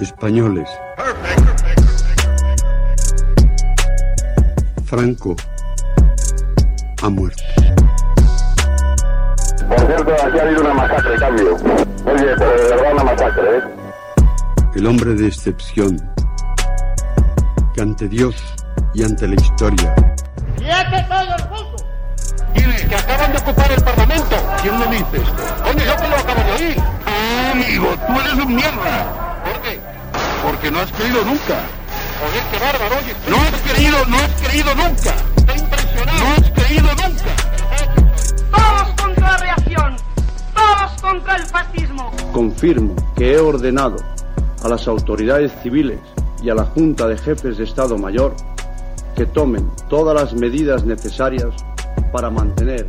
españoles. Franco ha muerto. Por cierto, aquí ha habido una masacre, cambio. Oye, pero de verdad una masacre, ¿eh? El hombre de excepción, que ante Dios y ante la historia ¡Quiete todo el mundo! ¿Quiénes? Que acaban de ocupar el Parlamento. ¿Quién lo dice esto? Coño, yo que lo acabo de oír. Ah, amigo, tú eres un mierda. Porque no has creído nunca. Joder, qué bárbaro, oye. No has creído, no has creído nunca. Estoy impresionado. No has creído nunca. ¡Todos contra la reacción! ¡Todos contra el fascismo! Confirmo que he ordenado a las autoridades civiles y a la Junta de Jefes de Estado Mayor que tomen todas las medidas necesarias para mantener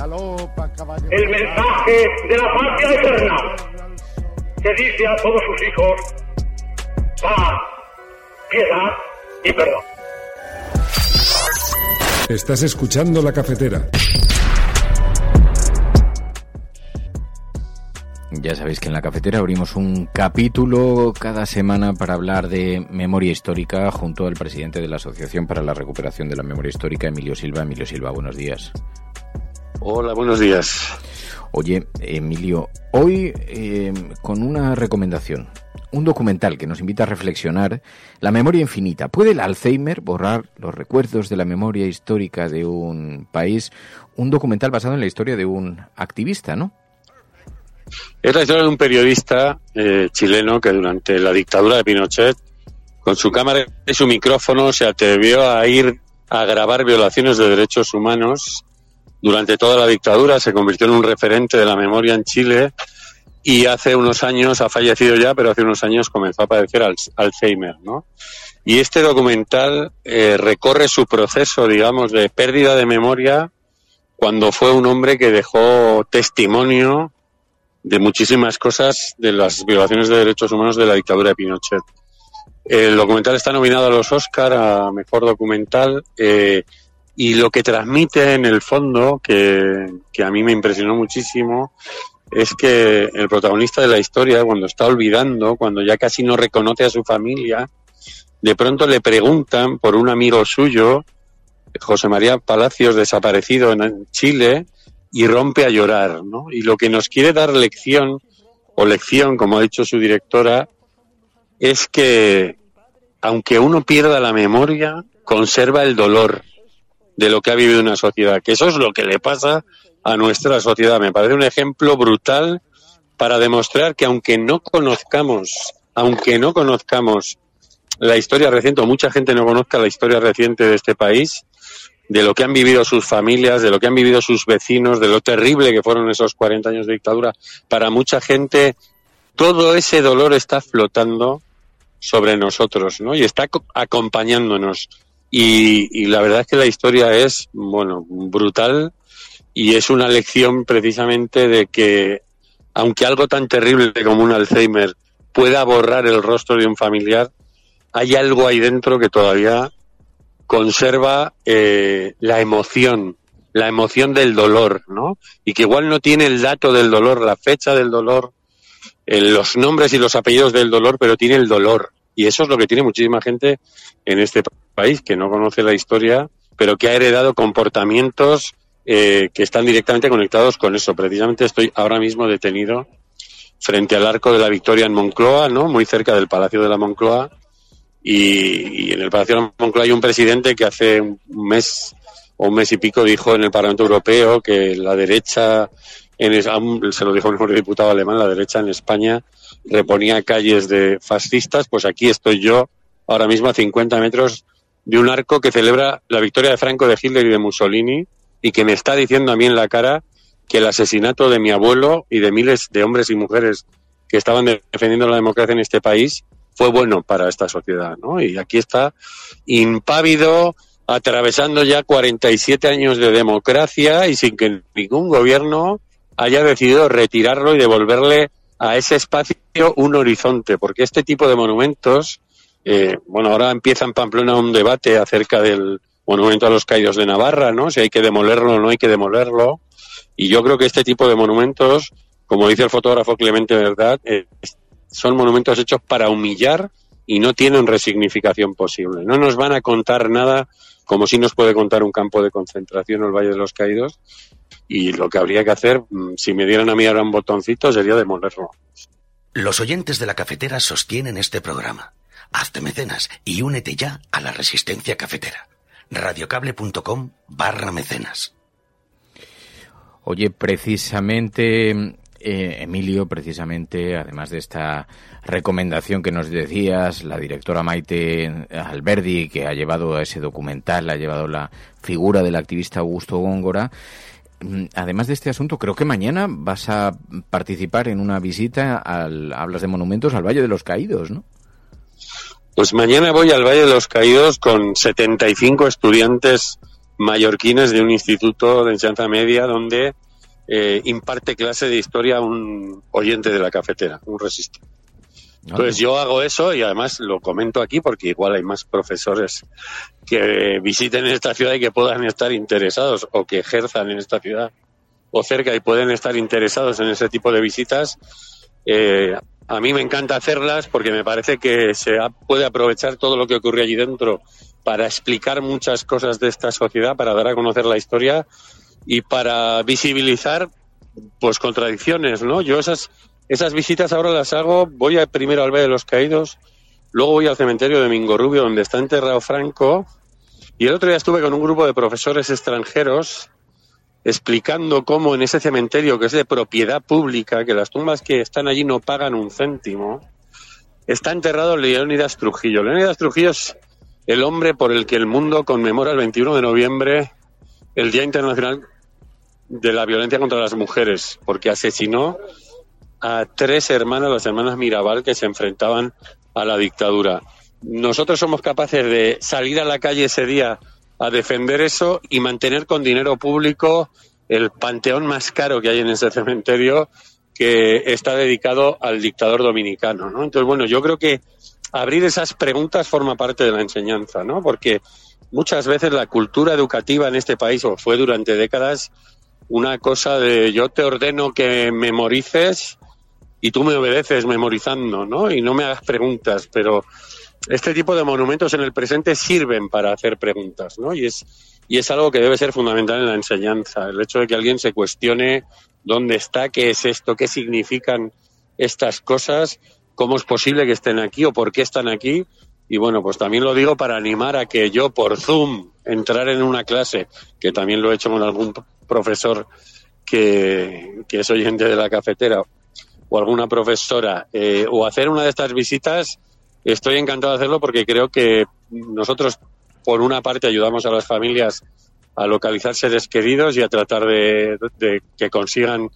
Galopa caballo. El mensaje de la patria eterna que dice a todos sus hijos paz, piedad y perdón. Estás escuchando la cafetera. Ya sabéis que en la cafetera abrimos un capítulo cada semana para hablar de memoria histórica junto al presidente de la Asociación para la Recuperación de la Memoria Histórica, Emilio Silva. Emilio Silva, buenos días. Hola, buenos días. Oye, Emilio, hoy eh, con una recomendación, un documental que nos invita a reflexionar la memoria infinita. ¿Puede el Alzheimer borrar los recuerdos de la memoria histórica de un país? Un documental basado en la historia de un activista, ¿no? Es la historia de un periodista eh, chileno que durante la dictadura de Pinochet, con su cámara y su micrófono, se atrevió a ir a grabar violaciones de derechos humanos. Durante toda la dictadura se convirtió en un referente de la memoria en Chile y hace unos años, ha fallecido ya, pero hace unos años comenzó a padecer al- Alzheimer, ¿no? Y este documental eh, recorre su proceso, digamos, de pérdida de memoria cuando fue un hombre que dejó testimonio de muchísimas cosas de las violaciones de derechos humanos de la dictadura de Pinochet. El documental está nominado a los Oscar a mejor documental eh, y lo que transmite en el fondo, que, a mí me impresionó muchísimo, es que el protagonista de la historia, cuando está olvidando, cuando ya casi no reconoce a su familia, de pronto le preguntan por un amigo suyo, José María Palacios, desaparecido en Chile, y rompe a llorar, ¿no? Y lo que nos quiere dar lección, o lección, como ha dicho su directora, es que aunque uno pierda la memoria, conserva el dolor de lo que ha vivido una sociedad, que eso es lo que le pasa a nuestra sociedad. Me parece un ejemplo brutal para demostrar que aunque no conozcamos, aunque no conozcamos la historia reciente, o mucha gente no conozca la historia reciente de este país, de lo que han vivido sus familias, de lo que han vivido sus vecinos, de lo terrible que fueron esos 40 años de dictadura, para mucha gente todo ese dolor está flotando sobre nosotros, ¿no? Y está co- acompañándonos. Y, la verdad es que la historia es, bueno, brutal y es una lección precisamente de que, aunque algo tan terrible como un Alzheimer pueda borrar el rostro de un familiar, hay algo ahí dentro que todavía conserva eh, la emoción, la emoción del dolor, ¿no? Y que igual no tiene el dato del dolor, la fecha del dolor, eh, los nombres y los apellidos del dolor, pero tiene el dolor. Y eso es lo que tiene muchísima gente en este país, que no conoce la historia, pero que ha heredado comportamientos eh, que están directamente conectados con eso. Precisamente estoy ahora mismo detenido frente al Arco de la Victoria en Moncloa, ¿no? Muy cerca del Palacio de la Moncloa. Y, y en el Palacio de la Moncloa hay un presidente que hace un mes o un mes y pico dijo en el Parlamento Europeo que la derecha, en, se lo dijo un diputado alemán, la derecha en España reponía calles de fascistas, pues aquí estoy yo ahora mismo a 50 metros de un arco que celebra la victoria de Franco, de Hitler y de Mussolini y que me está diciendo a mí en la cara que el asesinato de mi abuelo y de miles de hombres y mujeres que estaban defendiendo la democracia en este país fue bueno para esta sociedad, ¿no? Y aquí está impávido, atravesando ya 47 años de democracia y sin que ningún gobierno haya decidido retirarlo y devolverle a ese espacio un horizonte, porque este tipo de monumentos, eh, bueno, ahora empieza en Pamplona un debate acerca del monumento a los caídos de Navarra, ¿no? Si hay que demolerlo o no hay que demolerlo. Y yo creo que este tipo de monumentos, como dice el fotógrafo Clemente Verdad, eh, son monumentos hechos para humillar y no tienen resignificación posible. No nos van a contar nada como si nos puede contar un campo de concentración o el Valle de los Caídos. Y lo que habría que hacer, mm, si me dieran a mí ahora un botoncito, sería demolerlo. Los oyentes de la cafetera sostienen este programa. Hazte mecenas y únete ya a la resistencia cafetera. radiocable.com barra mecenas. Oye, precisamente, eh, Emilio, precisamente, además de esta recomendación que nos decías, la directora Maite Alberdi, que ha llevado a ese documental, ha llevado la figura del activista Augusto Góngora, además de este asunto, creo que mañana vas a participar en una visita al, hablas de monumentos al Valle de los Caídos, ¿no? Pues mañana voy al Valle de los Caídos con 75 estudiantes mallorquines de un instituto de enseñanza media donde eh, imparte clase de historia a un oyente de la cafetera, un resistente. Pues yo hago eso y además lo comento aquí porque igual hay más profesores que visiten esta ciudad y que puedan estar interesados o que ejerzan en esta ciudad o cerca y pueden estar interesados en ese tipo de visitas. Eh, a mí me encanta hacerlas porque me parece que se puede aprovechar todo lo que ocurre allí dentro para explicar muchas cosas de esta sociedad, para dar a conocer la historia y para visibilizar pues contradicciones, ¿no? Yo esas esas visitas ahora las hago, voy a, primero al Valle de los Caídos, luego voy al cementerio de Mingorrubio donde está enterrado Franco y el otro día estuve con un grupo de profesores extranjeros explicando cómo en ese cementerio que es de propiedad pública, que las tumbas que están allí no pagan un céntimo, está enterrado Leónidas Trujillo. Leónidas Trujillo es el hombre por el que el mundo conmemora el 21 de noviembre el Día Internacional de la Violencia contra las Mujeres, porque asesinó a tres hermanas, las hermanas Mirabal, que se enfrentaban a la dictadura. Nosotros somos capaces de salir a la calle ese día a defender eso y mantener con dinero público el panteón más caro que hay en ese cementerio que está dedicado al dictador dominicano, ¿no? Entonces, bueno, yo creo que abrir esas preguntas forma parte de la enseñanza, ¿no? Porque muchas veces la cultura educativa en este país, o fue durante décadas, una cosa de yo te ordeno que memorices y tú me obedeces memorizando, ¿no? Y no me hagas preguntas, pero este tipo de monumentos en el presente sirven para hacer preguntas, ¿no? Y es, y es algo que debe ser fundamental en la enseñanza, el hecho de que alguien se cuestione dónde está, qué es esto, qué significan estas cosas, cómo es posible que estén aquí o por qué están aquí. Y bueno, pues también lo digo para animar a que yo por Zoom entrar en una clase, que también lo he hecho con algún profesor que, que es oyente de la cafetera, o alguna profesora eh, o hacer una de estas visitas, estoy encantado de hacerlo porque creo que nosotros, por una parte, ayudamos a las familias a localizar seres queridos y a tratar de, que consigan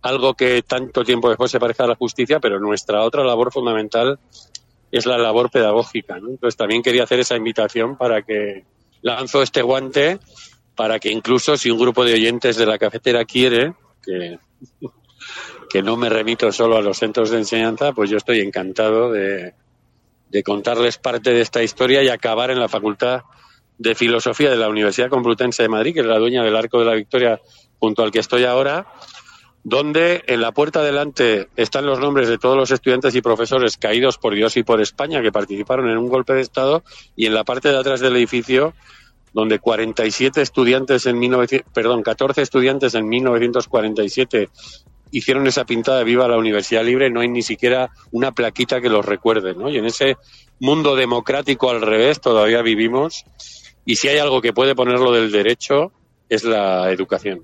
algo que tanto tiempo después se parezca a la justicia, pero nuestra otra labor fundamental es la labor pedagógica. Entonces también quería hacer esa invitación para que lanzo este guante para que incluso si un grupo de oyentes de la cafetera quiere, que que no me remito solo a los centros de enseñanza, pues yo estoy encantado de, contarles parte de esta historia y acabar en la Facultad de Filosofía de la Universidad Complutense de Madrid, que es la dueña del Arco de la Victoria junto al que estoy ahora, donde en la puerta delante están los nombres de todos los estudiantes y profesores caídos por Dios y por España que participaron en un golpe de Estado y en la parte de atrás del edificio donde 47 estudiantes en 19, perdón, 14 estudiantes en 1947 hicieron esa pintada de Viva la Universidad Libre, no hay ni siquiera una plaquita que los recuerde, ¿no? Y en ese mundo democrático al revés todavía vivimos y si hay algo que puede ponerlo del derecho es la educación.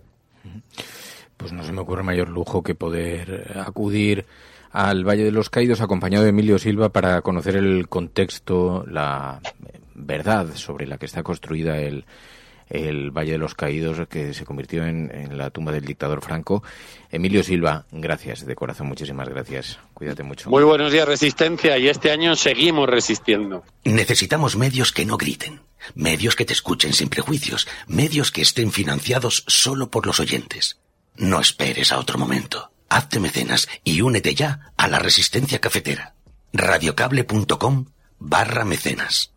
Pues no se me ocurre mayor lujo que poder acudir al Valle de los Caídos acompañado de Emilio Silva para conocer el contexto, la verdad sobre la que está construida el, el Valle de los Caídos, que se convirtió en, en la tumba del dictador Franco. Emilio Silva, gracias de corazón, muchísimas gracias. Cuídate mucho. Muy buenos días, Resistencia, y este año seguimos resistiendo. Necesitamos medios que no griten, medios que te escuchen sin prejuicios, medios que estén financiados solo por los oyentes. No esperes a otro momento. Hazte mecenas y únete ya a la Resistencia Cafetera. radiocable.com barra mecenas.